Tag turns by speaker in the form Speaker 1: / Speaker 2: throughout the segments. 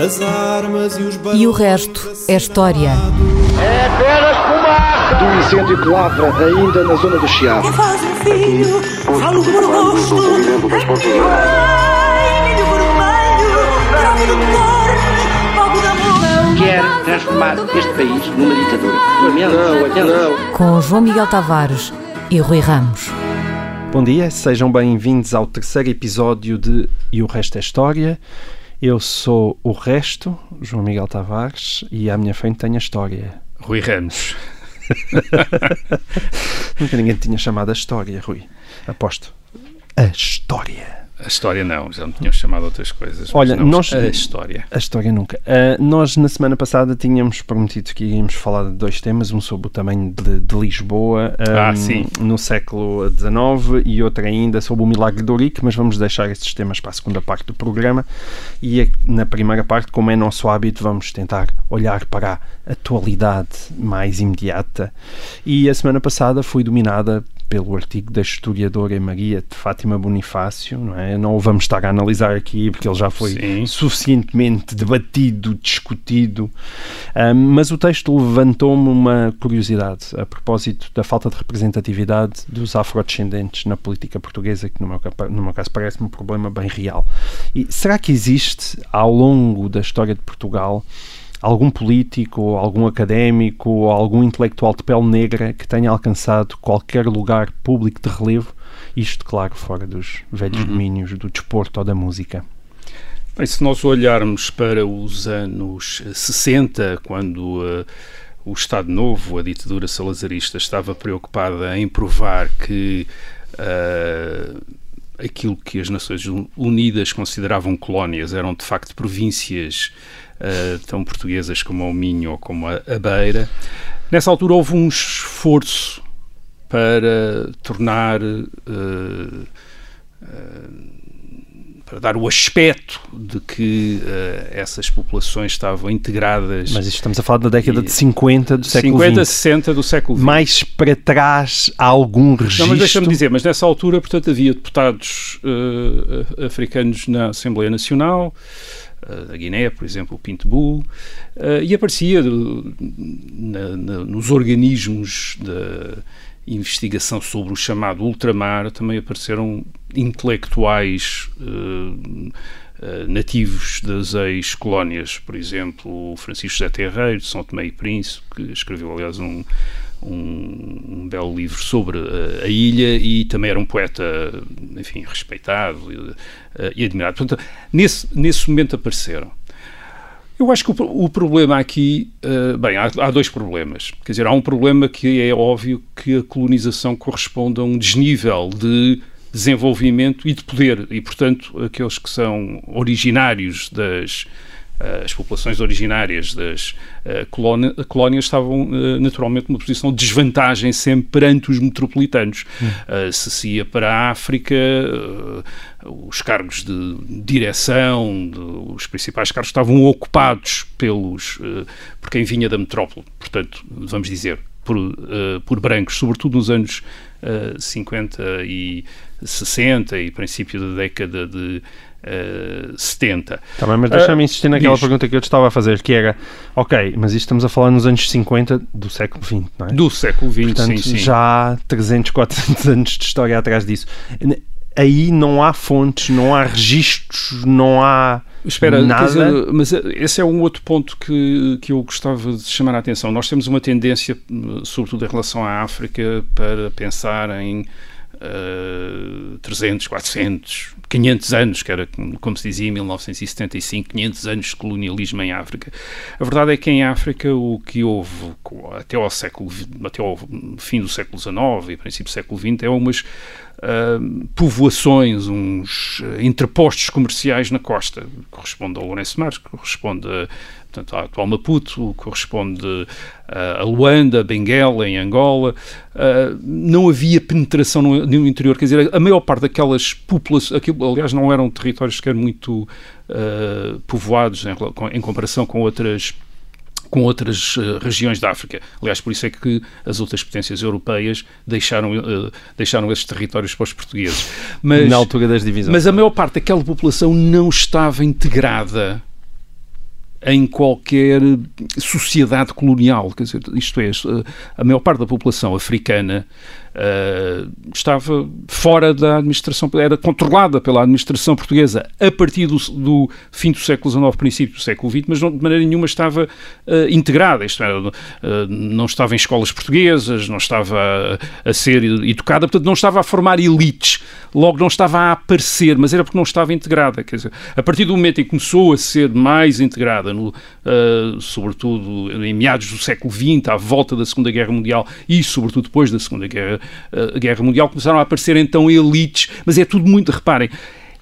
Speaker 1: As armas e os
Speaker 2: E o resto é história.
Speaker 3: É apenas fumaça!
Speaker 4: Do incêndio que lavra ainda na zona do Chiado.
Speaker 5: Que faz um filho, falo da amor.
Speaker 3: Quer transformar este país numa ditadura.
Speaker 4: Não, não.
Speaker 2: Com João Miguel Tavares e Rui Ramos.
Speaker 6: Bom dia, sejam bem-vindos ao terceiro episódio de E o Resto é História. Eu sou o Resto, João Miguel Tavares, e à minha frente tenho a história.
Speaker 7: Rui Ramos.
Speaker 6: Nunca ninguém tinha chamado a história, Rui. Aposto. A história.
Speaker 7: A história não, já me tinham chamado outras coisas.
Speaker 6: Olha,
Speaker 7: não
Speaker 6: nós-
Speaker 7: A história.
Speaker 6: A história nunca. Ah, nós, na semana passada, tínhamos prometido que íamos falar de dois temas: um sobre o tamanho de, de Lisboa
Speaker 7: Ah,
Speaker 6: ahm,
Speaker 7: sim.
Speaker 6: no século XIX e outro ainda sobre o Milagre de Ourique, mas vamos deixar esses temas para a segunda parte do programa. E a- na primeira parte, como é nosso hábito, vamos tentar olhar para a atualidade mais imediata. E a semana passada foi dominada pelo artigo da historiadora Maria de Fátima Bonifácio, não é? Não o vamos estar a analisar aqui porque ele já foi
Speaker 7: Sim.
Speaker 6: suficientemente debatido, discutido, Ahm, mas o texto levantou-me uma curiosidade a propósito da falta de representatividade dos afrodescendentes na política portuguesa, que no meu, no meu caso parece-me um problema bem real. E será que existe, ao longo da história de Portugal, algum político, ou algum académico, ou algum intelectual de pele negra que tenha alcançado qualquer lugar público de relevo, isto, claro, fora dos velhos domínios do desporto ou da música?
Speaker 7: Bem, se nós olharmos para os anos eh, 60, quando eh, o Estado Novo, a ditadura salazarista, estava preocupada em provar que eh, aquilo que as Nações Unidas consideravam colónias eram de facto províncias eh, tão portuguesas como o Minho ou como a, a Beira. Nessa altura houve um esforço para tornar eh, para dar o aspecto de que eh, essas populações estavam integradas
Speaker 6: Mas isto estamos a falar da década
Speaker 7: E-
Speaker 6: de 50 do século
Speaker 7: 50,
Speaker 6: XX.
Speaker 7: 60 do século XX.
Speaker 6: Mais para trás há algum registro?
Speaker 7: Não, mas deixa-me dizer, mas nessa altura, portanto, havia deputados eh, africanos na Assembleia Nacional, da Guiné, por exemplo, o Pinto Bull, eh, e aparecia do- na- na- nos organismos da investigação sobre o chamado ultramar, também apareceram intelectuais eh, eh, nativos das ex-colónias, por exemplo, Francisco José Terreiro, de São Tomé e Príncipe, que escreveu, aliás, um, um, um belo livro sobre eh, a ilha e também era um poeta, enfim, respeitado eh, e admirado. Portanto, nesse, nesse momento apareceram. Eu acho que o, o problema aqui, eh, bem, há, há dois problemas. Quer dizer, há um problema que é óbvio que a colonização corresponde a um desnível de desenvolvimento e de poder, e portanto aqueles que são originários das as populações originárias das eh, colónia- colónias estavam eh, naturalmente numa posição de desvantagem sempre perante os metropolitanos. Eh, se se ia para a África, eh, os cargos de direção, de- os principais cargos estavam ocupados pelos eh, por quem vinha da metrópole. Portanto, vamos dizer, por, eh, por brancos, sobretudo nos anos eh, 50 e 60 e princípio da década de eh, 70.
Speaker 6: Tá bem, mas deixa-me
Speaker 7: Ah,
Speaker 6: insistir naquela
Speaker 7: diz.
Speaker 6: pergunta que eu te estava a fazer, que era, ok, mas isto estamos a falar nos anos 50 do século XX, não é?
Speaker 7: Do século XX,
Speaker 6: Portanto,
Speaker 7: sim, sim.
Speaker 6: já há 300, 400 anos de história atrás disso. Aí não há fontes, não há registros, não há
Speaker 7: Espera,
Speaker 6: nada.
Speaker 7: dizer, mas eh, esse é um outro ponto que, que eu gostava de chamar a atenção. Nós temos uma tendência, eh, sobretudo em relação à África, para pensar em eh, 300, 400, 500 anos, que era como se dizia em 1975, 500 anos de colonialismo em África. A verdade é que em África o que houve até ao século, até ao fim do século XIX e princípio do século XX é umas ah, povoações, uns ah, interpostos comerciais na costa. Corresponde ao Lourenço Marques, corresponde a, portanto, à atual Maputo, corresponde ah, a Luanda, Benguela, em Angola. Ah, não havia penetração no, no interior, quer dizer, a maior parte daquelas populações, aquilo, aliás, não eram territórios sequer muito ah, povoados em, comparação com outras com outras eh, regiões da África. Aliás, por isso é que as outras potências europeias deixaram, eh, deixaram esses territórios para os portugueses. Mas,
Speaker 6: na altura das divisões.
Speaker 7: mas a maior parte daquela população não estava integrada em qualquer sociedade colonial. Quer dizer, isto é, a maior parte da população africana Uh, estava fora da administração, era controlada pela administração portuguesa a partir do, do fim do século XIX, princípio do século XX, mas não, de maneira nenhuma estava uh, integrada, isto era, uh, não estava em escolas portuguesas, não estava a, a, ser educada, portanto não estava a formar elites, logo não estava a aparecer, mas era porque não estava integrada, quer dizer, a partir do momento em que começou a ser mais integrada, no, sobretudo em meados do século XX, à volta da Segunda Guerra Mundial e sobretudo depois da Segunda Guerra Guerra Mundial, começaram a aparecer então elites, mas é tudo muito, reparem,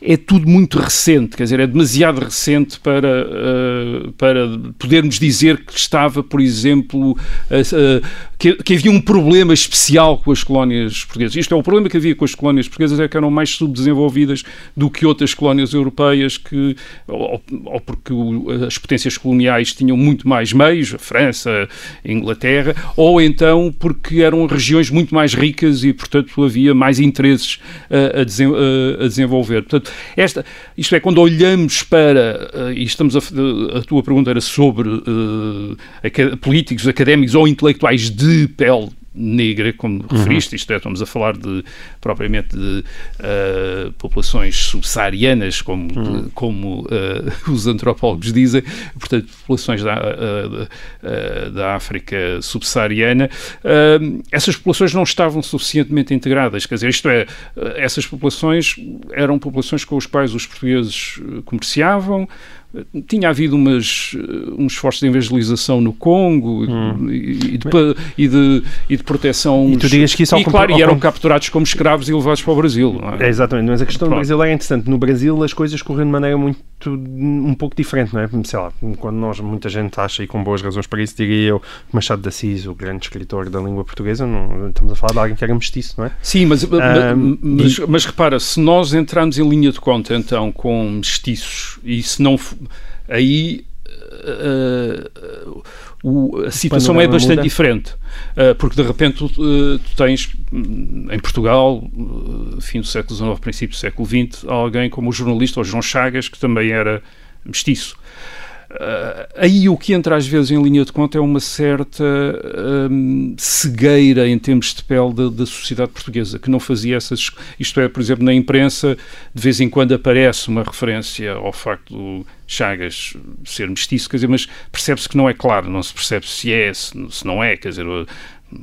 Speaker 7: é tudo muito recente, quer dizer, é demasiado recente para, uh, para podermos dizer que estava, por exemplo, uh, que, que, havia um problema especial com as colónias portuguesas. Isto é, o problema que havia com as colónias portuguesas é que eram mais subdesenvolvidas do que outras colónias europeias, que, ou, ou porque as potências coloniais tinham muito mais meios, a França, a Inglaterra, ou então porque eram regiões muito mais ricas e, portanto, havia mais interesses a, a, a desenvolver. Portanto, esta, isto é, quando olhamos para, uh, e estamos a, tua pergunta era sobre uh, políticos, académicos ou intelectuais de pele negra, como uhum. referiste, isto é, estamos a falar de propriamente de uh, populações subsaarianas, como, uhum. de, como uh, os antropólogos dizem, portanto, populações da, uh, da África subsaariana, essas populações não estavam suficientemente integradas, quer dizer, isto é, essas populações eram populações com as quais os portugueses comerciavam, tinha havido umas, uns esforços de evangelização no Congo hum. e, de, e, de, e de proteção.
Speaker 6: E tu digas que isso
Speaker 7: E, claro, e eram capturados como escravos e levados para o Brasil.
Speaker 6: É? é? exatamente, mas a questão Pronto. do Brasil é interessante. No Brasil as coisas correram de maneira muito um pouco diferente, não é? Sei lá, quando nós, muita gente acha, e com boas razões para isso, diria eu, Machado de Assis, o grande escritor da língua portuguesa, não, estamos a falar de alguém que era mestiço, não é?
Speaker 7: Sim, mas, um, mas, mas, repara, se nós entrarmos em linha de conta, então, com mestiços, e se não... Aí... Uh, o, a situação é bastante muda. diferente, uh, porque de repente tu, uh, tu, tens hum, em Portugal, uh, fim do século XIX, princípio do século XX, alguém como o jornalista, o João Chagas, que também era mestiço. Uh, aí o que entra às vezes em linha de conta é uma certa um, cegueira em termos de pele da, da, sociedade portuguesa, que não fazia essas. Isto é, por exemplo, na imprensa, de vez em quando aparece uma referência ao facto do Chagas ser mestiço, quer dizer, mas percebe-se que não é claro, não se percebe se é, se, se não é, quer dizer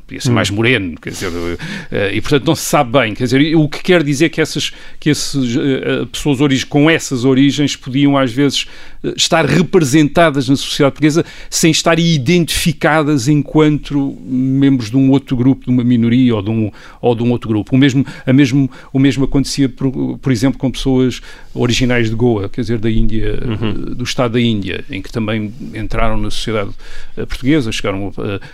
Speaker 7: podia ser mais moreno, quer dizer, eh, e portanto não se sabe bem, quer dizer, o que quer dizer que essas que esses, eh, pessoas com essas origens podiam às vezes eh, estar representadas na sociedade portuguesa sem estarem identificadas enquanto membros de um outro grupo, de uma minoria ou de um, ou de um outro grupo. O mesmo, a mesmo, o mesmo acontecia, por, por exemplo, com pessoas originais de Goa, quer dizer, da Índia, uhum. do Estado da Índia, em que também entraram na sociedade portuguesa, chegaram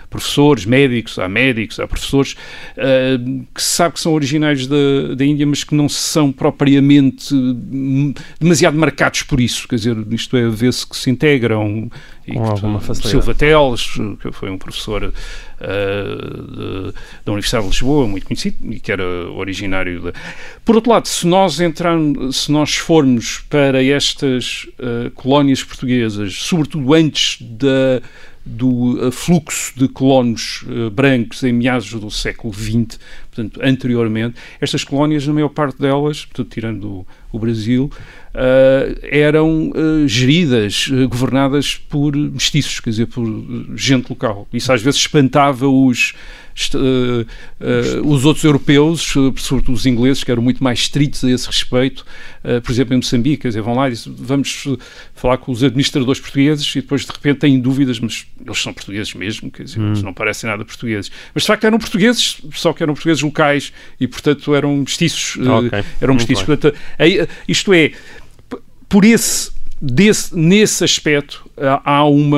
Speaker 7: professores, médicos, há médicos, há professores uh, que se sabe que são originários da, da Índia, mas que não são propriamente demasiado marcados por isso, quer dizer, isto é, vê-se que se integram
Speaker 6: e Com alguma facilidade.
Speaker 7: Silva Teles, que foi um professor uh, de, da Universidade de Lisboa, muito conhecido, e que era originário de... Por outro lado, se nós entrarmos, se nós formos para estas uh, colónias portuguesas, sobretudo antes da do fluxo de colonos uh, brancos em meados do século XX, portanto, anteriormente, estas colónias, na maior parte delas, portanto, tirando o, o Brasil, uh, eram uh, geridas, governadas por mestiços, quer dizer, por gente local. Isso às vezes espantava os, uh, uh, os outros europeus, uh, sobretudo os ingleses, que eram muito mais estritos a esse respeito, por exemplo, em Moçambique, quer dizer, vão lá e dizem, vamos falar com os administradores portugueses e depois de repente têm dúvidas, mas eles são portugueses mesmo, quer dizer, hum. eles não parecem nada portugueses. Mas de facto eram portugueses, só que eram portugueses locais e, portanto, eram mestiços. Okay. eram mestiços. Portanto, isto é, por esse desse, nesse aspecto há uma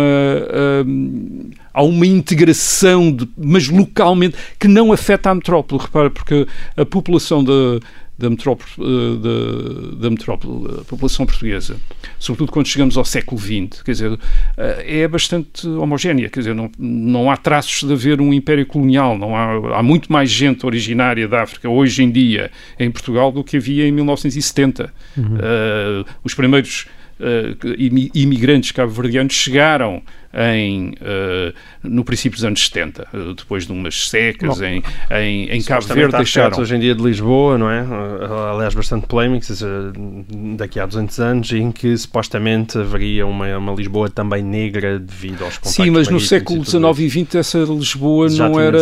Speaker 7: hum, há uma integração de, mas localmente que não afeta a metrópole repara porque a população da da metrópole, eh, da, da metrópole, a população portuguesa, sobretudo quando chegamos ao século XX, quer dizer, eh, é bastante homogénea, quer dizer, não, não há traços de haver um império colonial, não há, há muito mais gente originária da África hoje em dia em Portugal do que havia em 1970. Uhum. Uh, os primeiros imigrantes cabo-verdianos chegaram em, uh, no princípio dos anos 70, uh, depois de umas secas Bom, em, em, em Cabo Verde deixaram...
Speaker 6: hoje em dia de Lisboa, não é? Aliás, bastante polémicos, daqui a 200 anos, em que supostamente haveria uma, uma Lisboa também negra devido aos
Speaker 7: Sim, mas no século XIX e XX essa Lisboa Já não era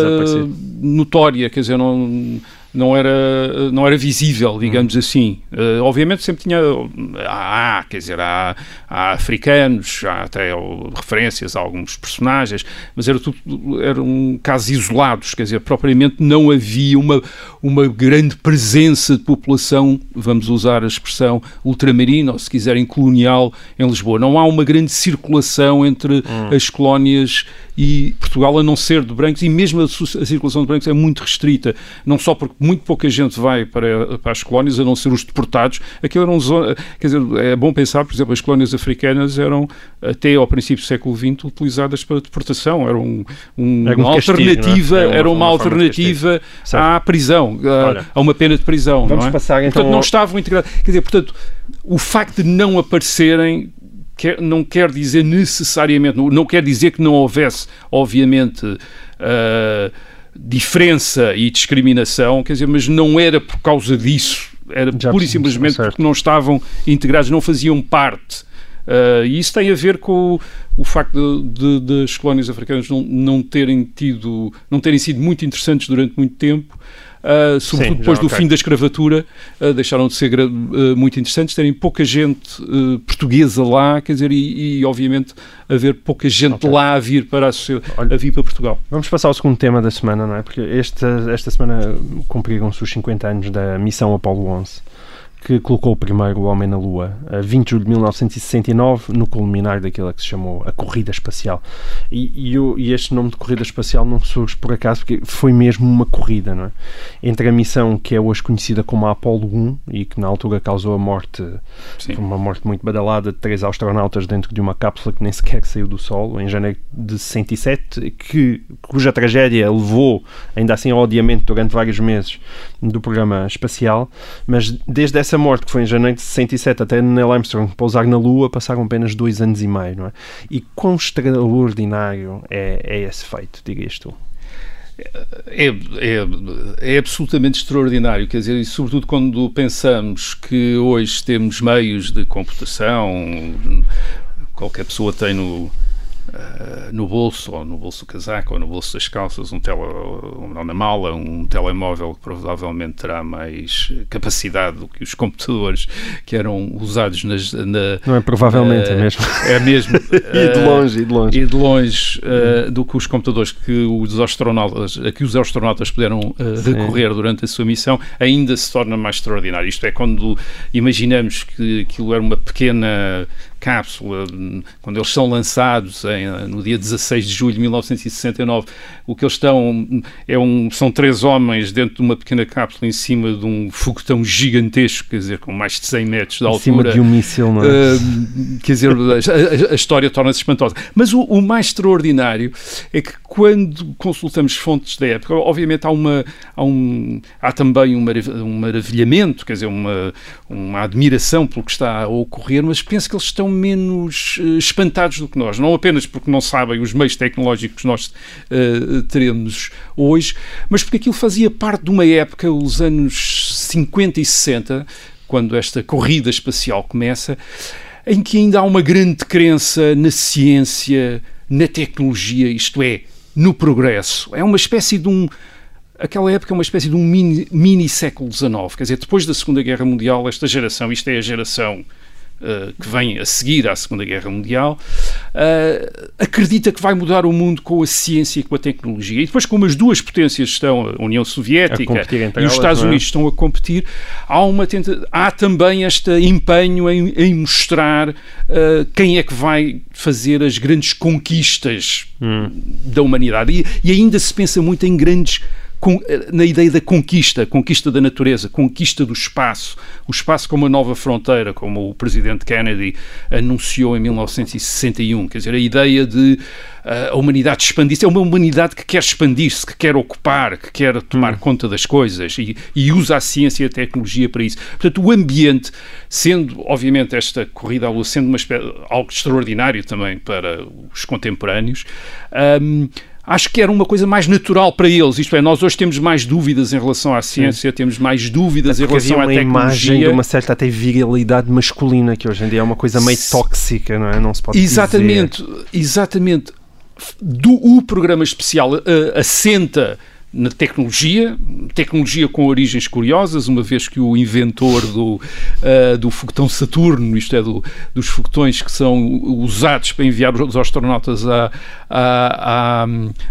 Speaker 7: notória, quer dizer, não não era, não era visível, digamos hum. assim. Uh, obviamente sempre tinha. Há, quer dizer, há, há africanos, há até referências a alguns personagens, mas era tudo, eram casos isolados, quer dizer, propriamente não havia uma, uma grande presença de população, vamos usar a expressão ultramarina, ou se quiserem colonial, em Lisboa. Não há uma grande circulação entre hum. as colónias e Portugal, a não ser de brancos, e mesmo a, a, circulação de brancos é muito restrita, não só porque muito pouca gente vai para, para as colónias, a não ser os deportados. Aquilo eram zona, quer dizer, é bom pensar, por exemplo, as colónias africanas eram até ao princípio do século XX utilizadas para deportação, eram um, um, é uma castigo, alternativa, é? era uma, uma alternativa à prisão, a, a, uma pena de prisão.
Speaker 6: Vamos
Speaker 7: não é?
Speaker 6: passar então.
Speaker 7: Portanto, não estavam integrados. Quer dizer, portanto, o facto de não aparecerem quer, não quer dizer necessariamente, não quer dizer que não houvesse, obviamente, uh, diferença e discriminação, quer dizer, mas não era por causa disso, era Já pura e simplesmente certo. porque não estavam integrados, não faziam parte. Uh, e isso tem a ver com o, o facto de, de, de, as colónias africanas não, não terem tido, não terem sido muito interessantes durante muito tempo uh, sobretudo Sim, depois do okay. fim da escravatura, uh, deixaram de ser uh, muito interessantes, terem pouca gente portuguesa lá, quer dizer, e, e obviamente haver pouca gente okay. lá a vir para a, a vir para Portugal.
Speaker 6: Vamos passar ao segundo tema da semana, não é? Porque esta, esta semana cumpriram-se os 50 anos da missão Apolo 11 que colocou o primeiro homem na Lua, a 20 de julho de 1969, no culminar daquilo que se chamou a Corrida Espacial. E, e, e, este nome de Corrida Espacial não surge por acaso, porque foi mesmo uma corrida, não é? Entre a missão que é hoje conhecida como a Apollo 1 e que na altura causou a morte, uma morte muito badalada de três astronautas dentro de uma cápsula que nem sequer saiu do Sol, em janeiro de 67, que, cuja tragédia levou, ainda assim, ao odiamento durante vários meses do programa espacial, mas desde essa essa morte, que foi em janeiro de 67, até Neil Armstrong pousar na Lua, passaram apenas dois anos e meio, não é? E quão extraordinário é, é esse feito, digas tu?
Speaker 7: É, é, é, absolutamente extraordinário, quer dizer, e sobretudo quando pensamos que hoje temos meios de computação, qualquer pessoa tem no, Uh, no bolso, ou no bolso do casaco, ou no bolso das calças, um tele, ou na mala, um telemóvel que provavelmente terá mais capacidade do que os computadores que eram usados nas, na...
Speaker 6: Não é provavelmente, uh, é mesmo.
Speaker 7: É mesmo.
Speaker 6: e de longe, e de longe.
Speaker 7: E de longe do que os computadores que os astronautas, a que os astronautas puderam recorrer durante a sua missão, ainda se torna mais extraordinário. Isto é, quando imaginamos que aquilo era uma pequena cápsula, quando eles são lançados em, no dia 16 de julho de 1969, o que eles estão é um, são três homens dentro de uma pequena cápsula em cima de um foguetão gigantesco, quer dizer, com mais de 100 metros de altura.
Speaker 6: Em cima de um míssil, não é?
Speaker 7: Uh, quer dizer, a, a, história torna-se espantosa. Mas o, o, mais extraordinário é que quando consultamos fontes da época, obviamente há, uma, há, um, há também um, um maravilhamento, quer dizer, uma, uma admiração pelo que está a ocorrer, mas penso que eles estão menos uh, espantados do que nós, não apenas porque não sabem os meios tecnológicos que nós uh, teremos hoje, mas porque aquilo fazia parte de uma época, os anos 50 e 60, quando esta corrida espacial começa, em que ainda há uma grande crença na ciência, na tecnologia, isto é, no progresso. É uma espécie de um aquela época é uma espécie de um mini, mini século XIX. Quer dizer, depois da Segunda Guerra Mundial, esta geração, isto é a geração Uh, que vem a seguir à Segunda Guerra Mundial, uh, acredita que vai mudar o mundo com a ciência e com a tecnologia. E depois, como as duas potências estão, a União Soviética e os Estados é? Unidos estão a competir, há, uma tenta há também este empenho em, em mostrar uh, quem é que vai fazer as grandes conquistas hum. da humanidade. E, e ainda se pensa muito em grandes na ideia da conquista, conquista da natureza, conquista do espaço, o espaço como uma nova fronteira, como o presidente Kennedy anunciou em 1961. Quer dizer, a ideia de uh, a humanidade expandir-se. É uma humanidade que quer expandir-se, que quer ocupar, que quer tomar hum. conta das coisas e, e, usa a ciência e a tecnologia para isso. Portanto, o ambiente, sendo, obviamente, esta corrida à lua, sendo uma, algo extraordinário também para os contemporâneos, um, acho que era uma coisa mais natural para eles. Isto é, nós hoje temos mais dúvidas em relação à ciência, Sim. temos mais dúvidas em relação à tecnologia.
Speaker 6: uma imagem de uma certa até virilidade masculina, que hoje em dia é uma coisa meio tóxica, não é? Não se pode
Speaker 7: Exatamente,
Speaker 6: dizer.
Speaker 7: exatamente. Do, o programa especial uh, assenta na tecnologia, tecnologia com origens curiosas, uma vez que o inventor do, uh, do foguetão Saturno, isto é, do, dos foguetões que são usados para enviar os astronautas à, à, à,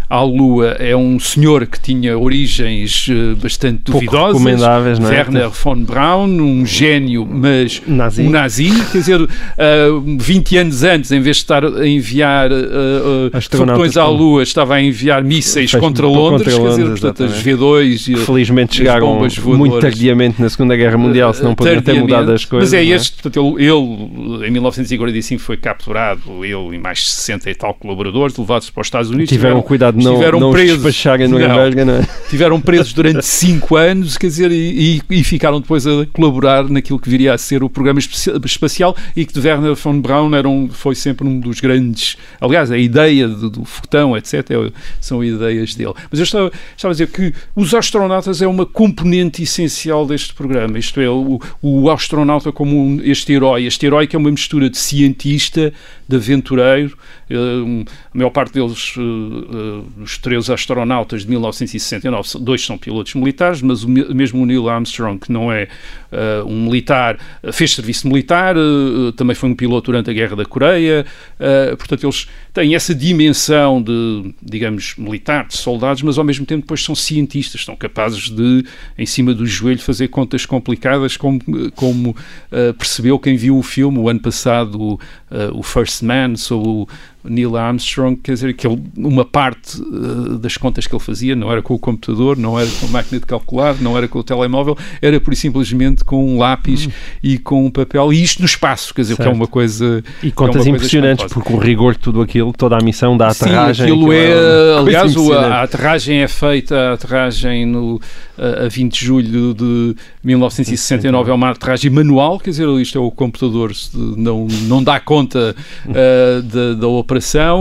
Speaker 7: à Lua, é um senhor que tinha origens uh, bastante
Speaker 6: Pouco
Speaker 7: duvidosas.
Speaker 6: recomendáveis, não é?
Speaker 7: Werner von Braun, um gênio, mas
Speaker 6: nazi.
Speaker 7: um nazi. Quer dizer, uh, eh, 20 anos antes, em vez de estar a enviar uh, foguetões à Lua, estava a enviar mísseis contra Londres. Contra Londres portanto, as V2 e
Speaker 6: Felizmente chegaram muito tardiamente na Segunda Guerra Mundial, senão poderiam ter mudado as coisas.
Speaker 7: Mas é, é? este, portanto, ele, ele, em 1945 foi capturado, ele e mais 60 e tal colaboradores, levados para os Estados Unidos.
Speaker 6: Tiveram, tiveram cuidado de não, tiveram não presos, despacharem no Nuremberg, não é?
Speaker 7: Tiveram presos durante 5 anos, quer dizer, e, e, e, ficaram depois a colaborar naquilo que viria a ser o programa espacial e que de Werner von Braun era um, foi sempre um dos grandes, aliás, a ideia do, do foguetão, etc., são ideias dele. Mas eu estava, estava a dizer que os astronautas é uma componente essencial deste programa, isto é, o, o astronauta como um, este herói, este herói que é uma mistura de cientista, de aventureiro, uh, a maior parte deles, uh, uh, os três astronautas de 1969, dois são pilotos militares, mas o mesmo o Neil Armstrong, que não é um militar, fez serviço militar, também foi um piloto durante a Guerra da Coreia, portanto eles têm essa dimensão de, digamos, militar, de soldados, mas ao mesmo tempo depois são cientistas, são capazes de, em cima do joelho, fazer contas complicadas, como, como percebeu quem viu o filme o ano passado, o First Man, sobre o Neil Armstrong, quer dizer, que ele, uma parte uh, das contas que ele fazia não era com o computador, não era com a máquina de calcular, não era com o telemóvel, era por simplesmente com um lápis uhum. e com um papel, e isto no espaço, quer dizer, certo. que é uma coisa.
Speaker 6: E contas
Speaker 7: é
Speaker 6: impressionantes, porque o rigor de tudo aquilo, toda a missão da aterragem.
Speaker 7: Sim, aquilo é, aliás, a, a aterragem é feita, a aterragem no a 20 de julho de 1969 é uma aterragem manual, quer dizer, isto é o computador não, não dá conta uh, da, da, operação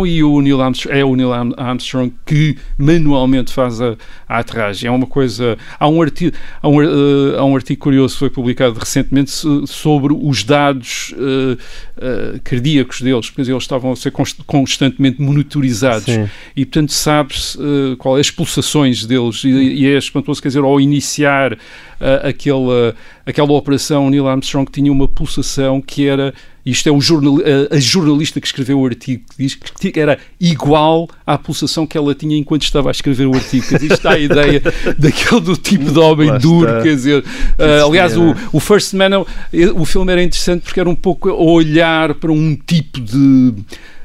Speaker 7: e o Neil Armstrong, é o Neil Armstrong que manualmente faz a, a aterragem. É uma coisa. Há um, artigo, há, um, uh, há um artigo curioso que foi publicado recentemente sobre os dados uh, cardíacos deles, porque eles estavam a ser constantemente monitorizados Sim. e, portanto, sabes qual é as pulsações deles e, e é espantoso, quer dizer, ao iniciar uh, aquela, aquela operação, Neil Armstrong tinha uma pulsação que era isto é jornal, a, a, jornalista que escreveu o artigo que diz que era igual à pulsação que ela tinha enquanto estava a escrever o artigo. Quer dizer, está a ideia daquele do tipo de homem duro, quer dizer. Uh, aliás, o, o First Man, o filme era interessante porque era um pouco a olhar para um tipo de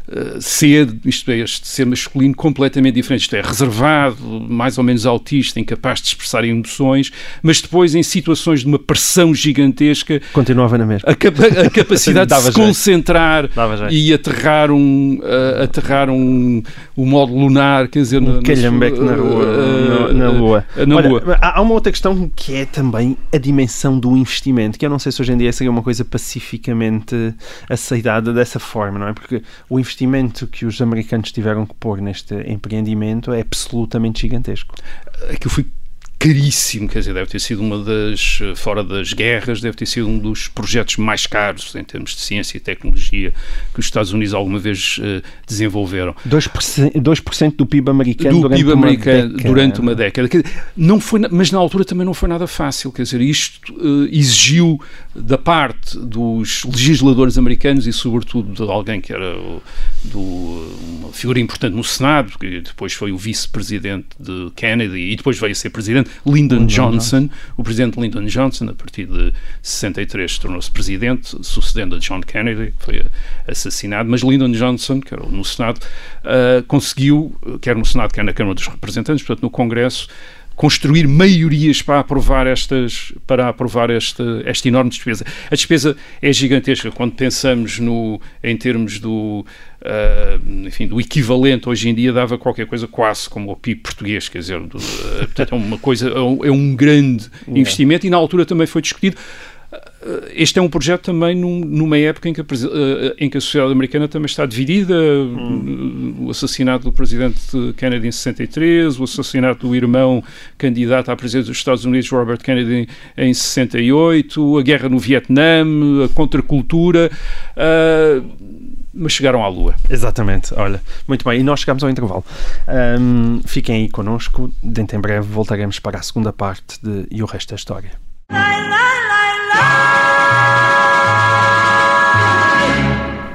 Speaker 7: eh, ser, isto é, este ser masculino completamente diferente, isto é, reservado, mais ou menos autista, incapaz de expressar emoções, mas depois em situações de uma pressão gigantesca
Speaker 6: continuava na mesma.
Speaker 7: A, capa a capacidade de se jeito. concentrar e aterrar um, uh, aterrar um, um modo lunar, quer dizer,
Speaker 6: um calhambeque na, rua, uh, na, Lua.
Speaker 7: Na Olha, Lua.
Speaker 6: Há uma outra questão que é também a dimensão do investimento, que eu não sei se hoje em dia seria uma coisa pacificamente aceitada dessa forma, não é? Porque o investimento investimento que os americanos tiveram que pôr neste empreendimento é absolutamente gigantesco.
Speaker 7: Aquilo foi caríssimo, quer dizer, deve ter sido uma das, fora das guerras, deve ter sido um dos projetos mais caros em termos de ciência e tecnologia que os Estados Unidos alguma vez uh, desenvolveram.
Speaker 6: 2%, 2 do PIB americano,
Speaker 7: do
Speaker 6: durante,
Speaker 7: PIB
Speaker 6: uma
Speaker 7: americano
Speaker 6: década.
Speaker 7: durante uma década. Não foi, mas na altura também não foi nada fácil, quer dizer, isto uh, exigiu da parte dos legisladores americanos e sobretudo de alguém que era do, uma figura importante no Senado, que depois foi o vice-presidente de Kennedy e depois veio a ser presidente, Lyndon Johnson, o presidente Lyndon Johnson, a partir de 63 tornou-se presidente, sucedendo a John Kennedy, foi assassinado, mas Lyndon Johnson, que era no Senado, uh, conseguiu, quer no Senado, quer na Câmara dos Representantes, portanto no Congresso, construir maiorias para aprovar estas para aprovar esta, esta enorme despesa. A despesa é gigantesca. Quando pensamos no em termos do Uh, enfim, do equivalente hoje em dia dava qualquer coisa quase como o PIB português, quer dizer, do, uh, portanto é uma coisa, é um, é um grande investimento e na altura também foi discutido este é um projeto também num, numa época em que, a, eh, em que, a, sociedade americana também está dividida. Hum. O assassinato do presidente Kennedy em 63, o assassinato do irmão candidato à presidência dos Estados Unidos, Robert Kennedy, em 68, a guerra no Vietnã, a contracultura. Uh, mas chegaram à Lua.
Speaker 6: Exatamente, olha, muito bem, e nós chegamos ao intervalo. Um, fiquem aí connosco, dentro em breve voltaremos para a segunda parte de E o Resto da História.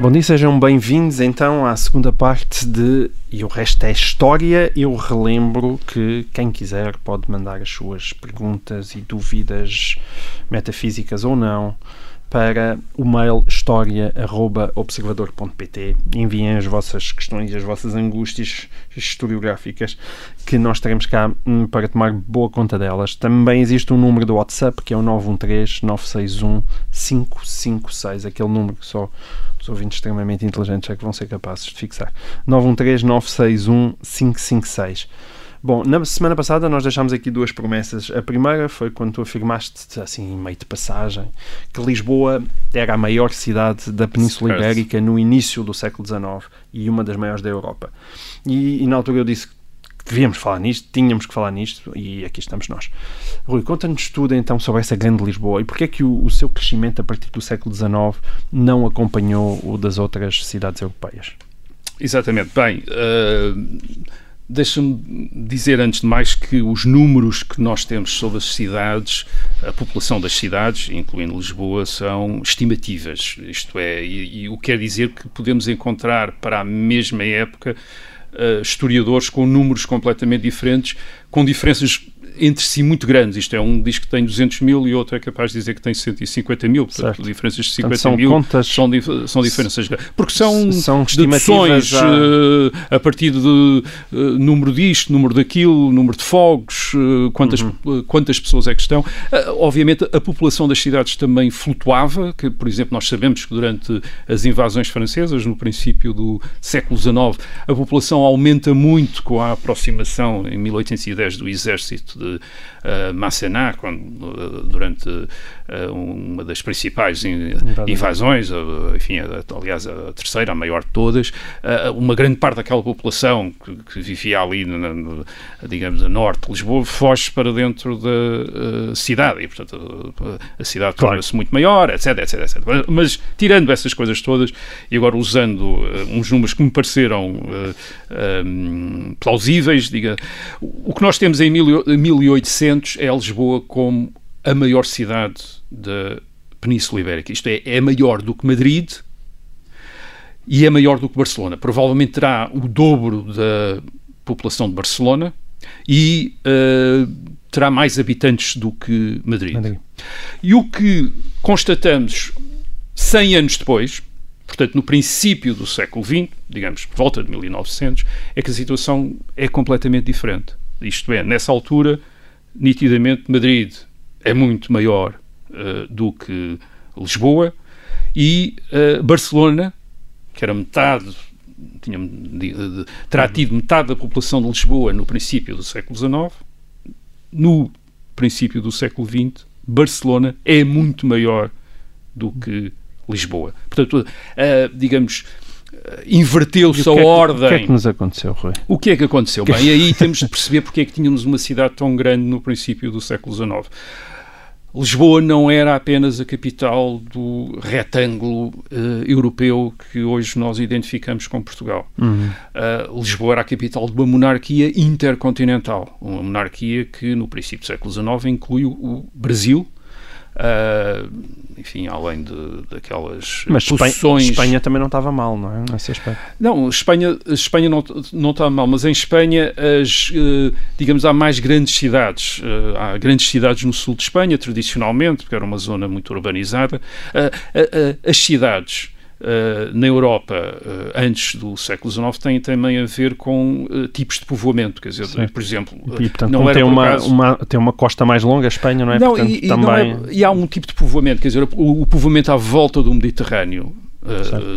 Speaker 6: Bom dia, sejam bem-vindos então à segunda parte de E o resto é história. Eu relembro que quem quiser pode mandar as suas perguntas e dúvidas metafísicas ou não para o mail história.observador.pt. Enviem as vossas questões as vossas angústias historiográficas que nós teremos cá hum, para tomar boa conta delas. Também existe um número do WhatsApp que é o 913-961-556, aquele número que só os ouvintes extremamente inteligentes é que vão ser capazes de fixar. 913-961-556. Bom, na semana passada nós deixámos aqui duas promessas. A primeira foi quando tu afirmaste, assim, meio de passagem, que Lisboa era a maior cidade da Península Ibérica no início do século XIX e uma das maiores da Europa. E, e na altura eu disse que devíamos falar nisto, tínhamos que falar nisto e aqui estamos nós. Rui, conta-nos tudo então sobre essa grande Lisboa e porque é que o, o seu crescimento a partir do século XIX não acompanhou o das outras cidades europeias?
Speaker 7: Exatamente. Bem, uh, Deixa-me dizer antes de mais que os números que nós temos sobre as cidades, a população das cidades, incluindo Lisboa, são estimativas. Isto é, e, e o que quer dizer que podemos encontrar para a mesma época uh, historiadores com números completamente diferentes, com diferenças entre si muito grandes. Isto é, um diz que tem 200 mil e outro é capaz de dizer que tem 150 mil. Portanto, diferenças de 50
Speaker 6: são
Speaker 7: mil
Speaker 6: contas,
Speaker 7: são, são diferenças grandes. Porque são,
Speaker 6: são
Speaker 7: deduções a... Uh, a partir de uh, número disto, número daquilo, número de fogos, uh, quantas, uhum. quantas pessoas é que estão. obviamente, a população das cidades também flutuava, que, por exemplo, nós sabemos que durante as invasões francesas, no princípio do século XIX, a população aumenta muito com a aproximação, em 1810, do exército de uh, Massená, quando, uh, durante uh, uma das principais in, invasões, uh, enfim, aliás, a terceira, a maior de todas, uma grande parte daquela população que, que vivia ali, na, na, digamos, a norte de Lisboa, foge para dentro da cidade e, portanto, a cidade claro. torna-se muito maior, etc, etc, etc. Mas, tirando essas coisas todas e agora usando uns números que me pareceram um, plausíveis, diga, o que nós temos em 1800 é Lisboa como a maior cidade da Península Ibérica. Isto é, é maior do que Madrid e é maior do que Barcelona. Provavelmente terá o dobro da população de Barcelona e uh, terá mais habitantes do que Madrid. Madrid. E o que constatamos 100 anos depois, portanto, no princípio do século XX, digamos, por volta de 1900, é que a situação é completamente diferente. Isto é, nessa altura, nitidamente, Madrid é muito maior uh, do que Lisboa e uh, Barcelona, que era metade, tinha, de, de, terá tido metade da população de Lisboa no princípio do século XIX, no princípio do século XX, Barcelona é muito maior do que Lisboa. Portanto, uh, digamos, inverteu-se a
Speaker 6: é que,
Speaker 7: ordem. O
Speaker 6: que é que nos aconteceu, Rui?
Speaker 7: O que é que aconteceu? Bem, aí temos de perceber porque é que tínhamos uma cidade tão grande no princípio do século XIX. Lisboa não era apenas a capital do retângulo uh, europeu que hoje nós identificamos com Portugal. Uhum. Uh, Lisboa era a capital de uma monarquia intercontinental, uma monarquia que no princípio do século XIX inclui o Brasil, Uh, enfim, além de, daquelas
Speaker 6: Mas posições... Espanha, também não estava mal, não é? Nesse aspecto.
Speaker 7: Não, Espanha, Espanha não, não estava mal, mas em Espanha, as, uh, digamos, há mais grandes cidades. Uh, há grandes cidades no sul de Espanha, tradicionalmente, porque era uma zona muito urbanizada. as cidades uh, na Europa uh, antes do século XIX tem também a ver com uh, tipos de povoamento, quer dizer, Sim. por exemplo,
Speaker 6: e, portanto, não tem, uma, acaso... uma, tem uma costa mais longa, a Espanha, não é?
Speaker 7: Não, portanto, e, também... Não é, e há um tipo de povoamento, quer dizer, o, o povoamento à volta do Mediterrâneo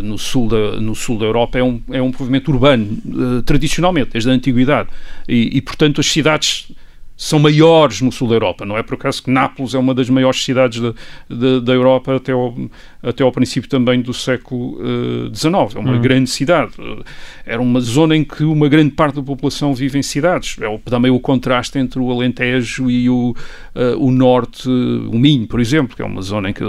Speaker 7: no, sul da, no sul da Europa é um, é um movimento urbano, tradicionalmente, desde a antiguidade. E, e, portanto, as cidades são maiores no sul da Europa. Não é por acaso que Nápoles é uma das maiores cidades da, da, da Europa até ao, até ao princípio também do século XIX. Uh, é uma uhum. grande cidade. Era uma zona em que uma grande parte da população vive em cidades. É o, também o contraste entre o Alentejo e o, uh, o Norte, o Minho, por exemplo, que é uma zona em que,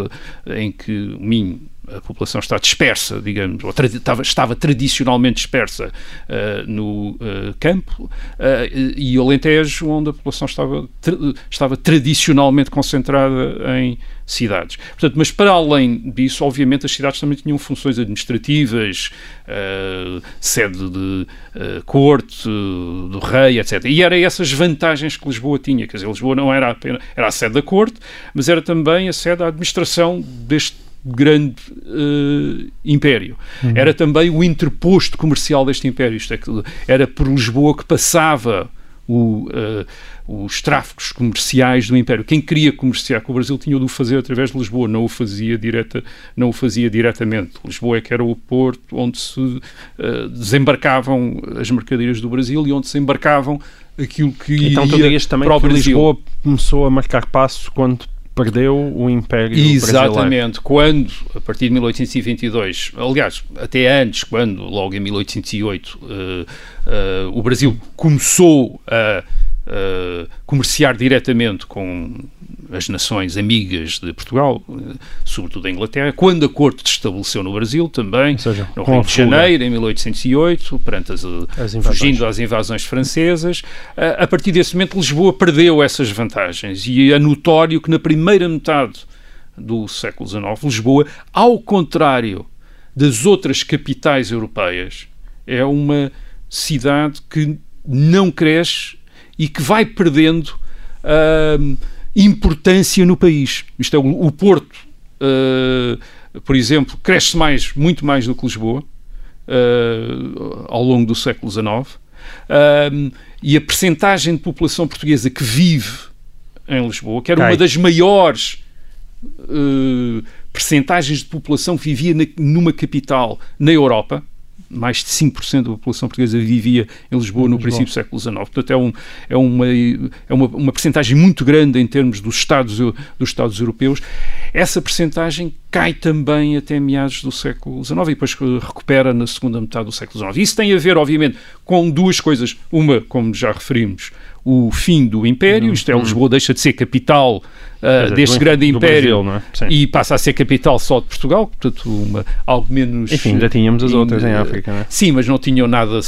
Speaker 7: em que o Minho a população está dispersa, digamos, ou tra estava, estava, tradicionalmente dispersa uh, no uh, campo, uh, e Alentejo, onde a população estava, tra estava tradicionalmente concentrada em cidades. Portanto, mas para além disso, obviamente, as cidades também tinham funções administrativas, sede de corte, do rei, etc. E eram essas vantagens que Lisboa tinha. Quer dizer, Lisboa não era apenas era a sede da corte, mas era também a sede da administração deste grande uh, império. Uhum. Era também o interposto comercial deste império. Isto é que era por Lisboa que passava o, uh, os tráficos comerciais do Império. Quem queria comerciar com o Brasil tinha de o fazer através de Lisboa, não o fazia, direta, não o fazia diretamente. Lisboa é que era o porto onde se uh, desembarcavam as mercadorias do Brasil e onde se embarcavam aquilo que
Speaker 6: então, tu dirias também para o Brasil. Lisboa começou a marcar passo quando perdeu o Império
Speaker 7: Exatamente. Brasileiro. Quando, a partir de 1822, aliás, até antes, quando, logo em 1808, uh, uh, o Brasil começou a uh, comerciar diretamente com as nações amigas de Portugal, uh, sobretudo a Inglaterra, quando a corte se estabeleceu no Brasil também, seja, no Rio de Janeiro, em 1808, perante as, as fugindo às invasões francesas. Uh, a partir desse momento, Lisboa perdeu essas vantagens e é notório que na primeira metade do século XIX, Lisboa, ao contrário das outras capitais europeias, é uma cidade que não cresce e que vai perdendo uh, importância no país. Isto é, o, o Porto, uh, por exemplo, cresce mais, muito mais do que Lisboa uh, ao longo do século XIX. e a percentagem de população portuguesa que vive em Lisboa, que era Cai. uma das maiores uh, percentagens de população que vivia na, numa capital na Europa, mais de 5% da população portuguesa vivia em Lisboa no princípio do século XIX. Portanto, é, um, é, uma, é uma, uma percentagem muito grande em termos dos Estados, dos Estados europeus. Essa percentagem cai também até meados do século XIX e depois recupera na segunda metade do século XIX. Isso tem a ver, obviamente, com duas coisas. Uma, como já referimos, o fim do Império, isto é, Lisboa deixa de ser capital uh, deste grande império Brasil, é? e passa a ser capital só de Portugal, portanto, uma, algo menos.
Speaker 6: Enfim, já tínhamos as outras em África, não é?
Speaker 7: Sim, mas não tinham nada,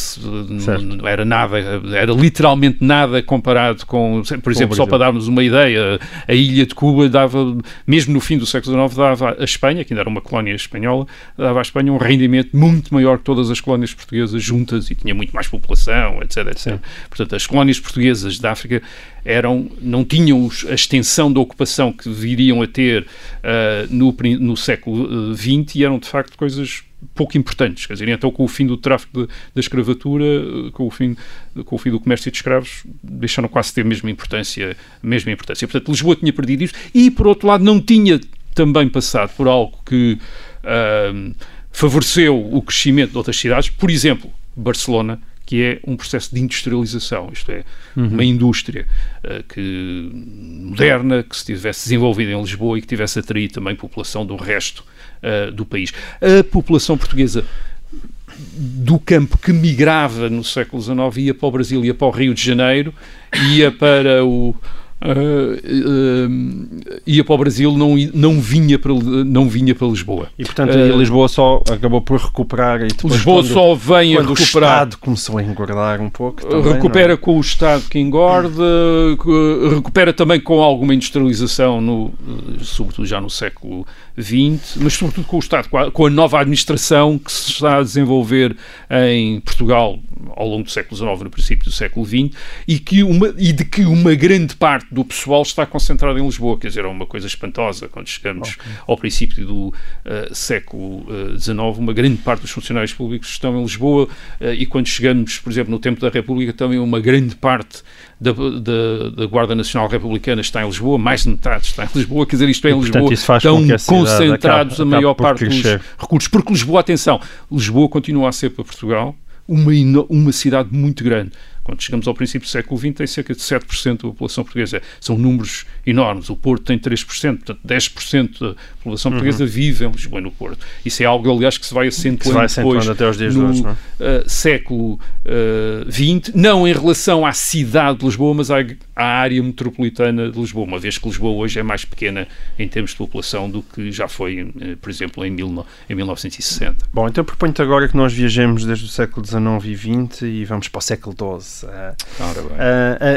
Speaker 7: não era nada, era literalmente nada comparado com, por exemplo, só para darmos uma ideia, a ilha de Cuba dava, mesmo no fim do século XIX, dava a Espanha, que ainda era uma colónia espanhola, dava à Espanha um rendimento muito maior que todas as colónias portuguesas juntas e tinha muito mais população, etc. etc. Portanto, as colónias portuguesas da África eram, não tinham a extensão da ocupação que viriam a ter uh, no, no século XX uh, e eram de facto coisas pouco importantes. Quer dizer, então com o fim do tráfico da escravatura, uh, com o fim com o fim do comércio de escravos, deixaram quase ter a mesma importância, a mesma importância. Portanto, Lisboa tinha perdido isso e, por outro lado, não tinha também passado por algo que uh, favoreceu o crescimento de outras cidades, por exemplo, Barcelona, que é um processo de industrialização, isto é, uhum. uma indústria uh, que, moderna, que se tivesse desenvolvido em Lisboa e que tivesse atraído também população do resto uh, do país. A população portuguesa do campo que migrava no século XIX ia para o Brasil, ia para o Rio de Janeiro, ia para o, Uh, ia para o Brasil, não, não, vinha para, não vinha para Lisboa.
Speaker 6: E portanto uh, Lisboa só acabou por recuperar. E
Speaker 7: depois, Lisboa quando, só vem
Speaker 6: a
Speaker 7: recuperar. o
Speaker 6: Estado começou a engordar um pouco. Também,
Speaker 7: recupera é? com o Estado que engorda, recupera também com alguma industrialização, no, sobretudo já no século XX, mas sobretudo com o Estado, com a nova administração que se está a desenvolver em Portugal ao longo do século XIX, no princípio do século XX, e, que uma, e de que uma grande parte do pessoal está concentrada em Lisboa, quer dizer, é uma coisa espantosa quando chegamos okay. ao princípio do uh, século XIX, uh, uma grande parte dos funcionários públicos estão em Lisboa uh, e quando chegamos, por exemplo, no tempo da República, também uma grande parte da, da, da, Guarda Nacional Republicana está em Lisboa, mais de metade está em Lisboa, quer dizer, isto é em Lisboa, estão concentrados acaba, a maior parte dos recursos, porque Lisboa, atenção, Lisboa continua a ser para Portugal uma, uma cidade muito grande. Quando chegamos ao princípio do século XX, tem cerca de 7% da população portuguesa. São números enormes. O Porto tem 3%, portanto, 10% da população uhum. portuguesa vive em Lisboa e no Porto. Isso é algo, aliás, que se vai acentuando, vai acentuando depois
Speaker 6: até os dias no hoje,
Speaker 7: uh, século XX, uh, não em relação à cidade de Lisboa, mas à, à, área metropolitana de Lisboa, uma vez que Lisboa hoje é mais pequena em termos de população do que já foi, uh, por exemplo, em, mil, em 1960.
Speaker 6: Bom, então proponho-te agora que nós viajemos desde o século XIX e XX e vamos para o século XII. Uh,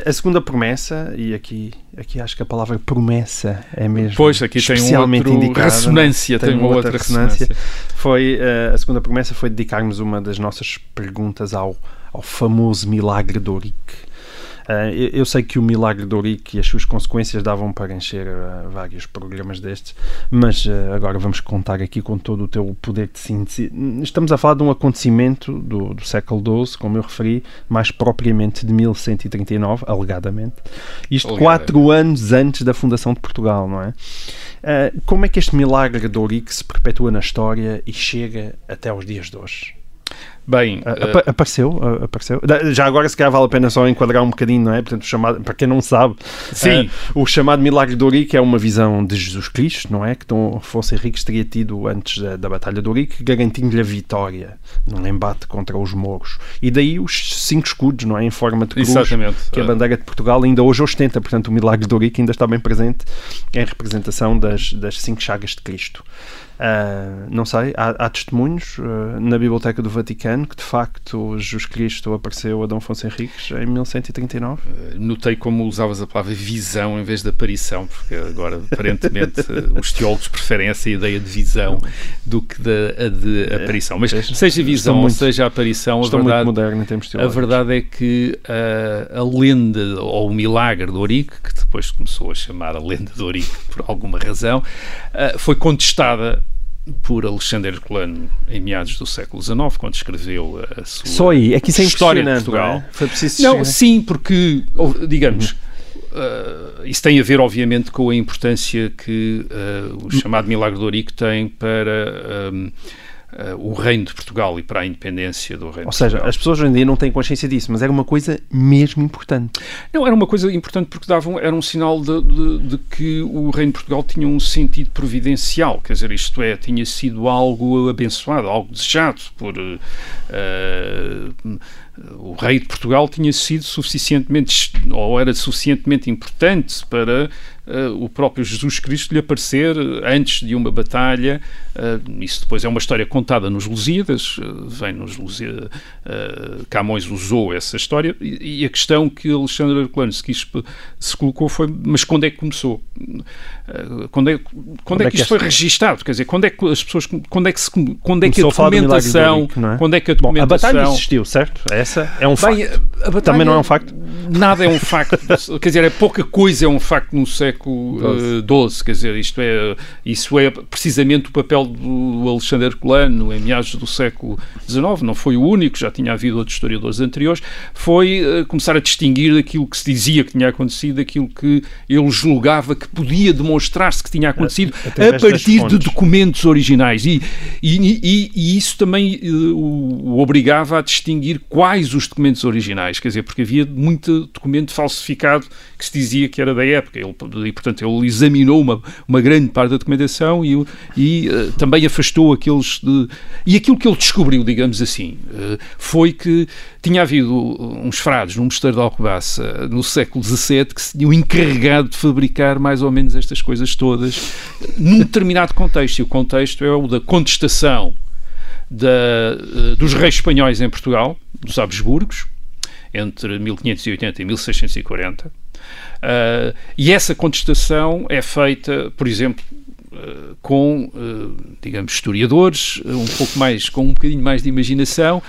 Speaker 6: a, a, segunda promessa, e aqui, aqui acho que a palavra promessa é mesmo
Speaker 7: pois, aqui especialmente tem um indicada, ressonância, tem, tem uma outra, outra ressonância. ressonância.
Speaker 6: Foi, uh, a segunda promessa foi dedicarmos uma das nossas perguntas ao, ao famoso milagre de Ourique. Uh, eu, sei que o milagre de Ourique e as suas consequências davam para encher uh, vários programas destes, mas uh, agora vamos contar aqui com todo o teu poder de síntese. Estamos a falar de um acontecimento do, do século XII, como eu referi, mais propriamente de 1139, alegadamente. Isto quatro anos antes da fundação de Portugal, não é? como é que este milagre de Ourique se perpetua na história e chega até aos dias de hoje?
Speaker 7: Bem, uh,
Speaker 6: apareceu, uh, apareceu. Já agora se calhar vale a pena só enquadrar um bocadinho, não é? Portanto, chamado, para quem não sabe,
Speaker 7: sim.
Speaker 6: Uh, o chamado milagre de Ourique é uma visão de Jesus Cristo, não é? Que Dom Afonso Henriques teria tido antes da, da Batalha de Ourique, garantindo-lhe a vitória num embate contra os mouros. E daí os cinco escudos, não é? Em forma de cruz,
Speaker 7: Exatamente.
Speaker 6: que a bandeira de Portugal ainda hoje ostenta. Portanto, o milagre de Ourique ainda está bem presente em representação das, das cinco chagas de Cristo. Não sei, há, há testemunhos na Biblioteca do Vaticano que de facto Jesus Cristo apareceu a Dom Afonso Henriques em 1139.
Speaker 7: Uh, notei como usavas a palavra visão em vez de aparição, porque agora aparentemente os teólogos preferem essa ideia de visão do que de, de é, aparição. Mas seja visão muito, ou seja aparição, a verdade,
Speaker 6: moderno
Speaker 7: a verdade é que a lenda ou o milagre do Orique, que depois começou a chamar a lenda do Orique por alguma razão, foi contestada por Alexandre Herculano em meados do século XIX, quando escreveu a sua
Speaker 6: Só aí, é que isso é
Speaker 7: História de Portugal. Não, é?
Speaker 6: Foi preciso
Speaker 7: não sim, porque, digamos, uh, isso tem a ver, obviamente, com a importância que uh, o chamado Milagre do Ourique tem para... Um, uh, o reino de Portugal e para a independência do reino
Speaker 6: Ou seja, as pessoas hoje em dia não têm consciência disso, mas era uma coisa mesmo importante.
Speaker 7: Não, era uma coisa importante porque dava, era um sinal de, de, de que o reino de Portugal tinha um sentido providencial, quer dizer, isto é, tinha sido algo abençoado, algo desejado por... Uh, o rei de Portugal tinha sido suficientemente ou era suficientemente importante para o próprio Jesus Cristo lhe aparecer antes de uma batalha. Uh, isso depois é uma história contada nos Lusíadas, vem nos Lusíadas, Camões usou essa história, e, a questão que Alexandre Herculano se, colocou foi, mas quando é que começou? quando é, quando, quando é, é que isto foi registado? Quer dizer, quando é que as pessoas, quando é que, se, quando é que a documentação, é? quando é que a documentação... Bom, a
Speaker 6: batalha existiu, certo? Essa é um Bem, facto. Batalha, Também não é um facto?
Speaker 7: Nada é um facto. quer dizer, é pouca coisa é um facto no século XII. Uh, quer dizer, isto é, isso é precisamente o papel do Alexandre Herculano em meados do século XIX. Não foi o único, já tinha havido outros historiadores anteriores. Foi uh, começar a distinguir aquilo que se dizia que tinha acontecido daquilo que ele julgava que podia demonstrar-se que tinha acontecido a, a partir de documentos originais. E, e, e, e isso também uh, o obrigava a distinguir quais os documentos originais. Quer dizer, porque havia muito documento falsificado que se dizia que era da época. Ele, e, portanto, ele examinou uma, uma grande parte da documentação e, e uh, também afastou aqueles de... E aquilo que ele descobriu, digamos assim, uh, foi que tinha havido uns frades no mosteiro de Alcobaça no século XVII que se tinham encarregado de fabricar mais ou menos estas coisas todas num determinado contexto. E o contexto é o da contestação da, uh, dos reis espanhóis em Portugal, dos Habsburgos, entre 1580 e 1640. Uh, e essa contestação é feita, por exemplo, com, uh, digamos, historiadores, um pouco mais, com um bocadinho mais de imaginação,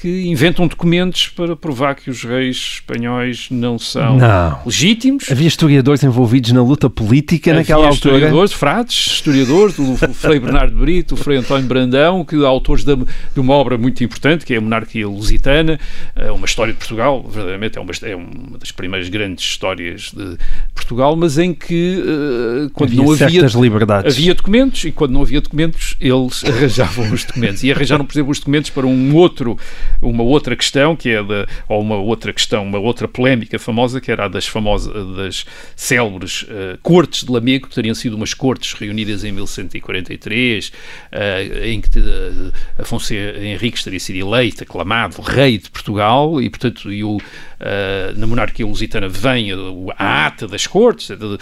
Speaker 7: que inventam documentos para provar que os reis espanhóis não são
Speaker 6: não.
Speaker 7: legítimos.
Speaker 6: Havia historiadores envolvidos na luta política
Speaker 7: Havia
Speaker 6: naquela altura.
Speaker 7: historiadores, frades, historiadores, o Frei Bernardo Brito, o Frei António Brandão, que autores de, de uma obra muito importante, que é a Monarquia Lusitana, uma história de Portugal, verdadeiramente é uma, é uma das primeiras grandes histórias de Portugal, mas em que quando
Speaker 6: havia
Speaker 7: não havia havia documentos e quando não havia documentos eles arranjavam os documentos. E arranjaram por exemplo os documentos para um outro uma outra questão que é da ou uma outra questão uma outra polémica famosa que era a das famosas das célebres uh, cortes de Lamego que teriam sido umas cortes reunidas em 1143 uh, em que uh, Afonso Henriques teria sido eleito aclamado rei de Portugal e portanto e o uh, na monarquia lusitana vem a, ata das cortes, uh,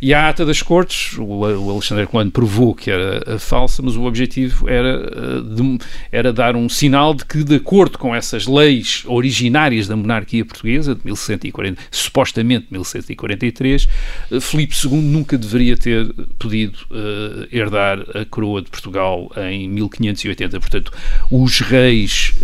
Speaker 7: e a ata das cortes, o, o Alexandre Colano provou que era falsa, mas o objetivo era, de, era dar um sinal de que, de acordo com essas leis originárias da monarquia portuguesa, de 1140, supostamente 1143, Filipe II nunca deveria ter podido herdar a coroa de Portugal em 1580. Portanto, os reis,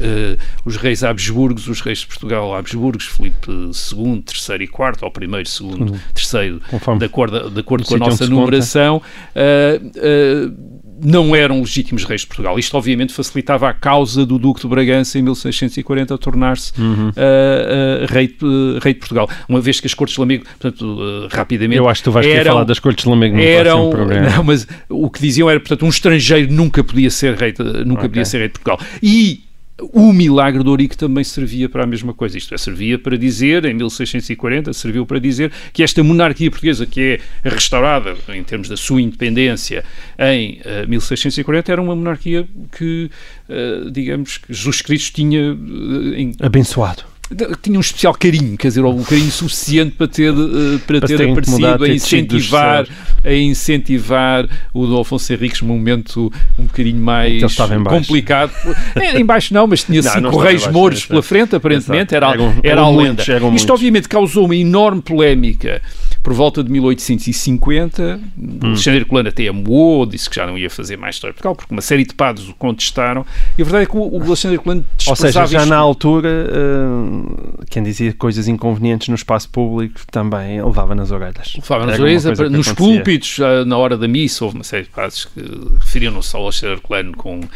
Speaker 7: os reis Habsburgos, os reis de Portugal Habsburgos, Habsburgos, Filipe II, terceiro e quarto, ou primeiro, segundo, uhum. terceiro, Conforme de acordo, de acordo com a nossa numeração, uh, uh, não eram legítimos reis de Portugal. Isto, obviamente, facilitava a causa do Duque de Bragança em 1640 a tornar-se uhum. uh, rei, rei de Portugal. Uma vez que as Cortes de Lamego, portanto, rapidamente.
Speaker 6: Eu acho que tu vais eram, falar das Cortes de Lamego no
Speaker 7: eram,
Speaker 6: programa.
Speaker 7: Não, mas o que diziam era, portanto, um estrangeiro nunca podia ser rei de, nunca okay. podia ser rei de Portugal. E o milagre de Ourique também servia para a mesma coisa, isto é, servia para dizer, em 1640, serviu para dizer que esta monarquia portuguesa, que é restaurada em termos da sua independência em uh, eh, 1640, era uma monarquia que, uh, digamos, que Jesus Cristo tinha... Uh,
Speaker 6: em, Abençoado
Speaker 7: tinha um especial carinho, quer dizer, um carinho suficiente para ter, uh, para, para ter, ter aparecido, a incentivar, a incentivar o Dom Afonso Henriques num momento um bocadinho mais complicado. é, embaixo não, mas tinha não, cinco reis mouros pela frente, aparentemente, era, era, era a lenda. Isto obviamente causou uma enorme polémica por volta de 1850, hum. Alexandre Colano até amoou, disse que já não ia fazer mais história de Portugal, porque uma série de padres o contestaram, e a verdade é que o, o Alexandre Colano
Speaker 6: Ou seja, já isto. na altura, uh, quem dizia coisas inconvenientes no espaço público também levava nas orelhas.
Speaker 7: Levava nas orelhas, nos púlpitos, na hora da missa, houve uma série de padres que referiam-se ao Alexandre Colano com, uh,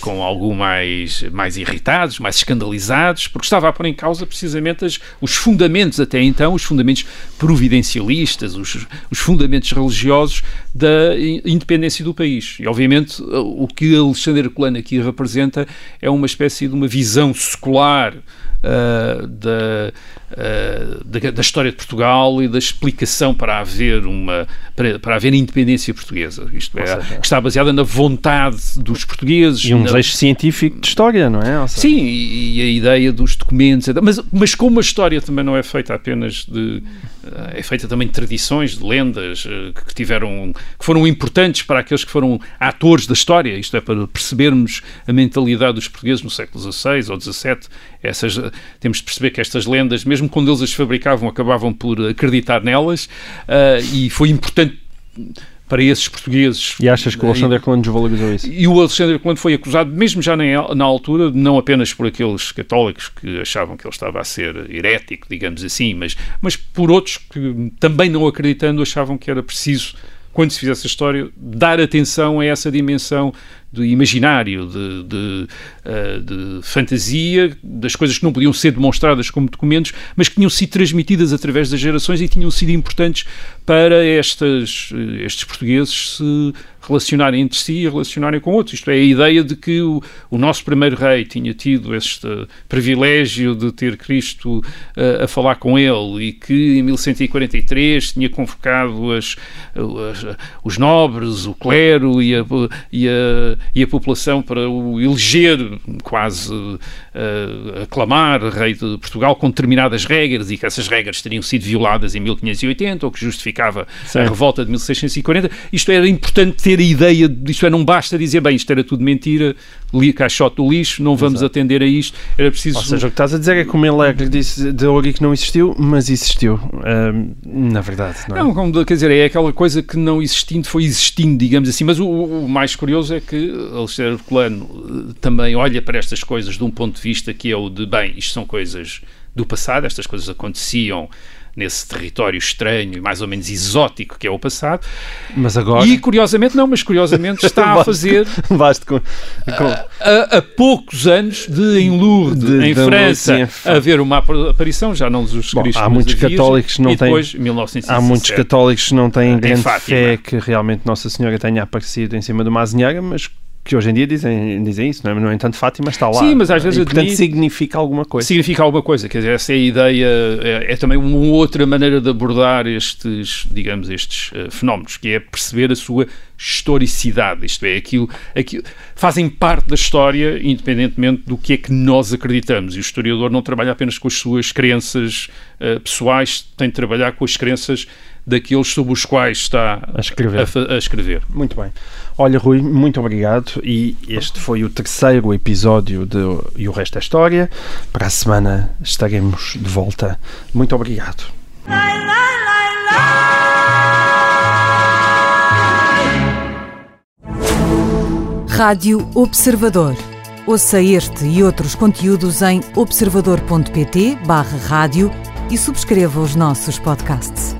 Speaker 7: com algo mais, mais irritados, mais escandalizados, porque estava a pôr em causa precisamente as, os fundamentos, até então, os fundamentos providenciais essencialistas, os, os fundamentos religiosos da independência do país. E, obviamente, o que Alexandre Colano aqui representa é uma espécie de uma visão secular uh, da, uh, da, da, história de Portugal e da explicação para haver uma para, para haver independência portuguesa. Isto é, seja, que está baseada na vontade dos portugueses.
Speaker 6: E um na... desejo científico de história, não é?
Speaker 7: Seja... Sim, e, e, a ideia dos documentos. Mas, mas como a história também não é feita apenas de. Eh, é feita também de tradições, de lendas que tiveram. que foram importantes para aqueles que foram atores da história, isto é, para percebermos a mentalidade dos portugueses no século XVI ou XVII. Essas, temos de perceber que estas lendas, mesmo quando eles as fabricavam, acabavam por acreditar nelas, uh, e foi importante para esses portugueses.
Speaker 6: E achas que o Alexandre Colano desvalorizou isso?
Speaker 7: E o Alexandre Colano foi acusado, mesmo já na, na, altura, não apenas por aqueles católicos que achavam que ele estava a ser herético, digamos assim, mas, mas por outros que, também não acreditando, achavam que era preciso, quando se fizesse a história, dar atenção a essa dimensão de imaginário, de, de, uh, de, fantasia, das coisas que não podiam ser demonstradas como documentos, mas que tinham sido transmitidas através das gerações e tinham sido importantes para estas, eh, estes portugueses se relacionarem entre si e relacionarem com outros. Isto é, a ideia de que o, o nosso primeiro rei tinha tido este privilégio de ter Cristo uh, a falar com ele e que em 1143 tinha convocado as, as, os nobres, o clero e a, e a e a população para o eleger, quase uh, aclamar rei de Portugal com determinadas regras e que essas regras teriam sido violadas em 1580 ou que justificava Sim. a revolta de 1640. Isto era importante ter a ideia, isto é, não basta dizer, bem, isto era tudo mentira, li caixote do lixo, não vamos Exato. atender a isto. Era preciso.
Speaker 6: Ou seja, o que estás a dizer é que o Milagre disse de Ouri que não existiu, mas existiu. Uh, na verdade, não é?
Speaker 7: Não, quer dizer, é aquela coisa que não existindo foi existindo, digamos assim. Mas o, o mais curioso é que Alexandre Herculano eh, também olha para estas coisas de um ponto de vista que é o de, bem, isto são coisas do passado, estas coisas aconteciam nesse território estranho e mais ou menos exótico que é o passado.
Speaker 6: Mas agora...
Speaker 7: E curiosamente, não, mas curiosamente está a fazer...
Speaker 6: Basta com... com...
Speaker 7: A, a, poucos anos de em Lourdes, de, em de França, Lourdes, haver uma aparição, já não dos Bom,
Speaker 6: Há muitos católicos que não têm...
Speaker 7: depois, 1917,
Speaker 6: há muitos católicos que não têm grande fé que realmente Nossa Senhora tenha aparecido em cima de uma azinhaga, mas que hoje em dia dizem, dizem isso, não é? No entanto, Fátima está lá.
Speaker 7: Sim, mas às vezes...
Speaker 6: E, portanto, admito, significa alguma coisa.
Speaker 7: Significa alguma coisa, quer dizer, essa é a ideia, é, é também uma outra maneira de abordar estes, digamos, estes uh, fenómenos, que é perceber a sua historicidade, isto é, aquilo, aquilo, fazem parte da história, independentemente do que é que nós acreditamos, e o historiador não trabalha apenas com as suas crenças uh, pessoais, tem de trabalhar com as crenças daqueles sobre os quais está a escrever. A, a escrever.
Speaker 6: Muito bem. Olha, Rui, muito obrigado. E este foi o terceiro episódio de E o Resto é História. Para a semana estaremos de volta. Muito obrigado.
Speaker 2: Rádio Observador. Ouça este e outros conteúdos em observador.pt/barra rádio e subscreva os nossos podcasts.